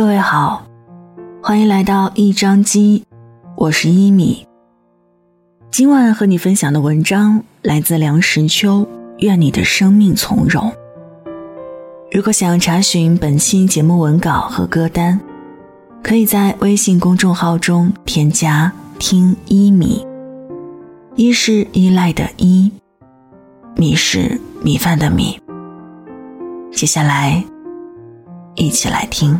各位好，欢迎来到一张机，我是一米。今晚和你分享的文章来自梁实秋，愿你的生命从容。如果想要查询本期节目文稿和歌单，可以在微信公众号中添加“听一米”，一是依赖的依，米是米饭的米。接下来，一起来听。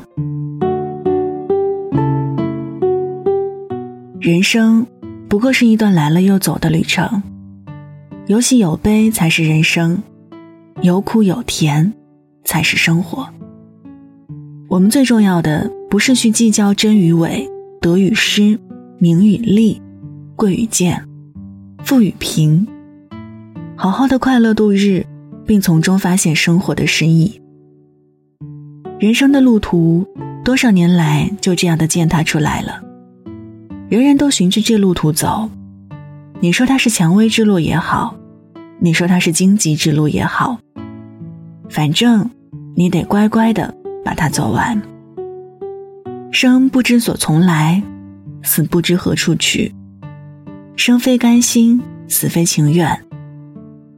人生不过是一段来了又走的旅程，有喜有悲才是人生，有苦有甜才是生活。我们最重要的不是去计较真与伪、得与失、名与利、贵与贱、富与贫，好好的快乐度日，并从中发现生活的诗意。人生的路途，多少年来就这样的践踏出来了。人人都循着这路途走，你说它是蔷薇之路也好，你说它是荆棘之路也好，反正你得乖乖的把它走完。生不知所从来，死不知何处去。生非甘心，死非情愿。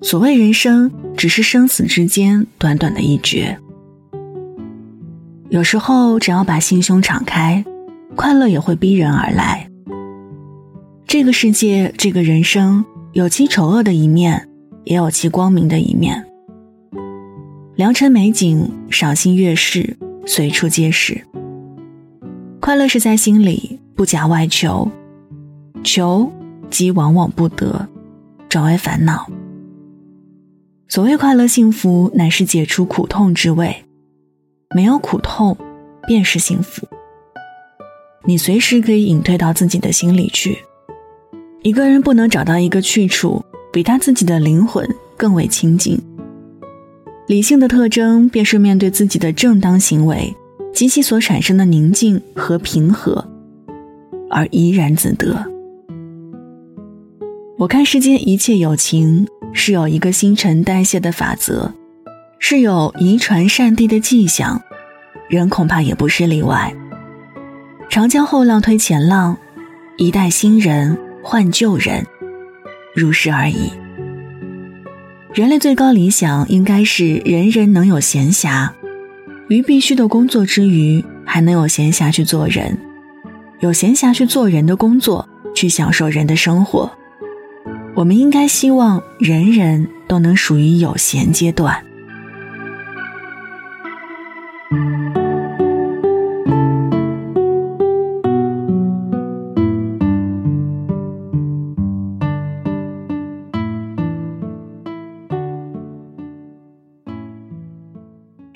所谓人生，只是生死之间短短的一绝。有时候，只要把心胸敞开，快乐也会逼人而来。这个世界，这个人生，有其丑恶的一面，也有其光明的一面。良辰美景，赏心悦事，随处皆是。快乐是在心里，不假外求，求即往往不得，转为烦恼。所谓快乐幸福，乃是解除苦痛之味，没有苦痛，便是幸福。你随时可以隐退到自己的心里去。一个人不能找到一个去处，比他自己的灵魂更为亲近。理性的特征便是面对自己的正当行为及其所产生的宁静和平和，而怡然自得。我看世间一切有情是有一个新陈代谢的法则，是有遗传善地的迹象，人恐怕也不是例外。长江后浪推前浪，一代新人。换旧人，如是而已。人类最高理想应该是人人能有闲暇，于必须的工作之余，还能有闲暇去做人，有闲暇去做人的工作，去享受人的生活。我们应该希望人人都能属于有闲阶段。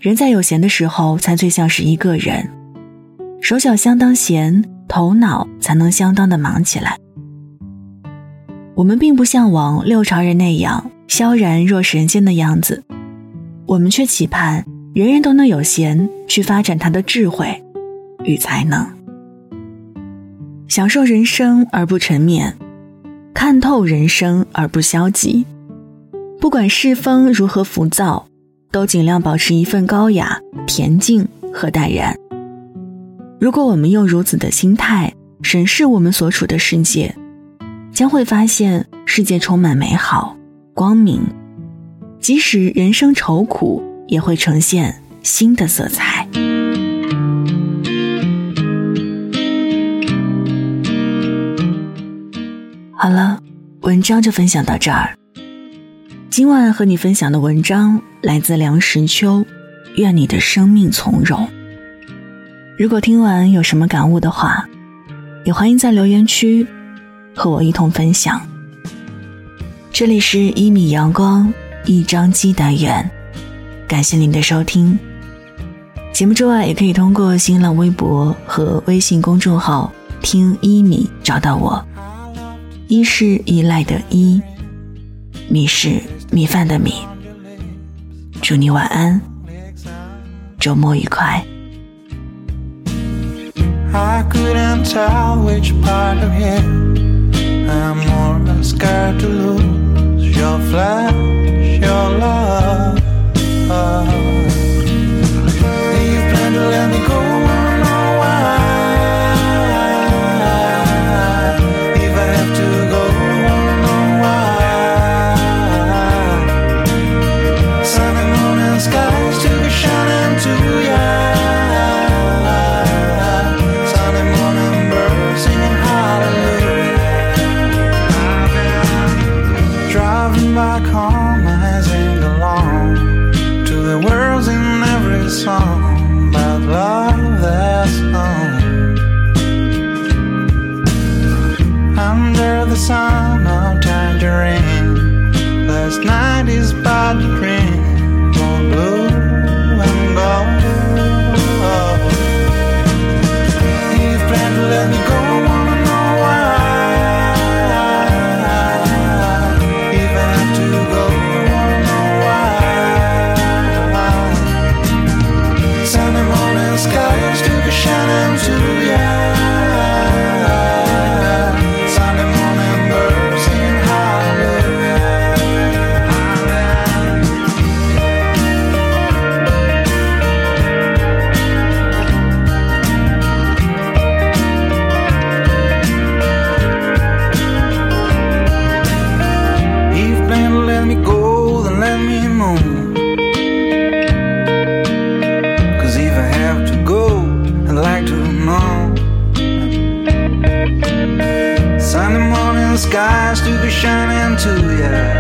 人在有闲的时候，才最像是一个人，手脚相当闲，头脑才能相当的忙起来。我们并不向往六朝人那样萧然若神仙的样子，我们却期盼人人都能有闲去发展他的智慧与才能，享受人生而不沉湎，看透人生而不消极。不管世风如何浮躁。都尽量保持一份高雅、恬静和淡然。如果我们用如此的心态审视我们所处的世界，将会发现世界充满美好、光明。即使人生愁苦，也会呈现新的色彩。好了，文章就分享到这儿。今晚和你分享的文章来自梁实秋，愿你的生命从容。如果听完有什么感悟的话，也欢迎在留言区和我一同分享。这里是一米阳光一张机单元，感谢您的收听。节目之外，也可以通过新浪微博和微信公众号听一米找到我。一是依赖的依，米是。米饭的米，祝你晚安，周末愉快。I come I sing along to the words in every song about love that's known. Under the sun of tangerine. let me go, then let me know. Cause if I have to go, I'd like to know. Sunday morning, skies to be shining to yeah.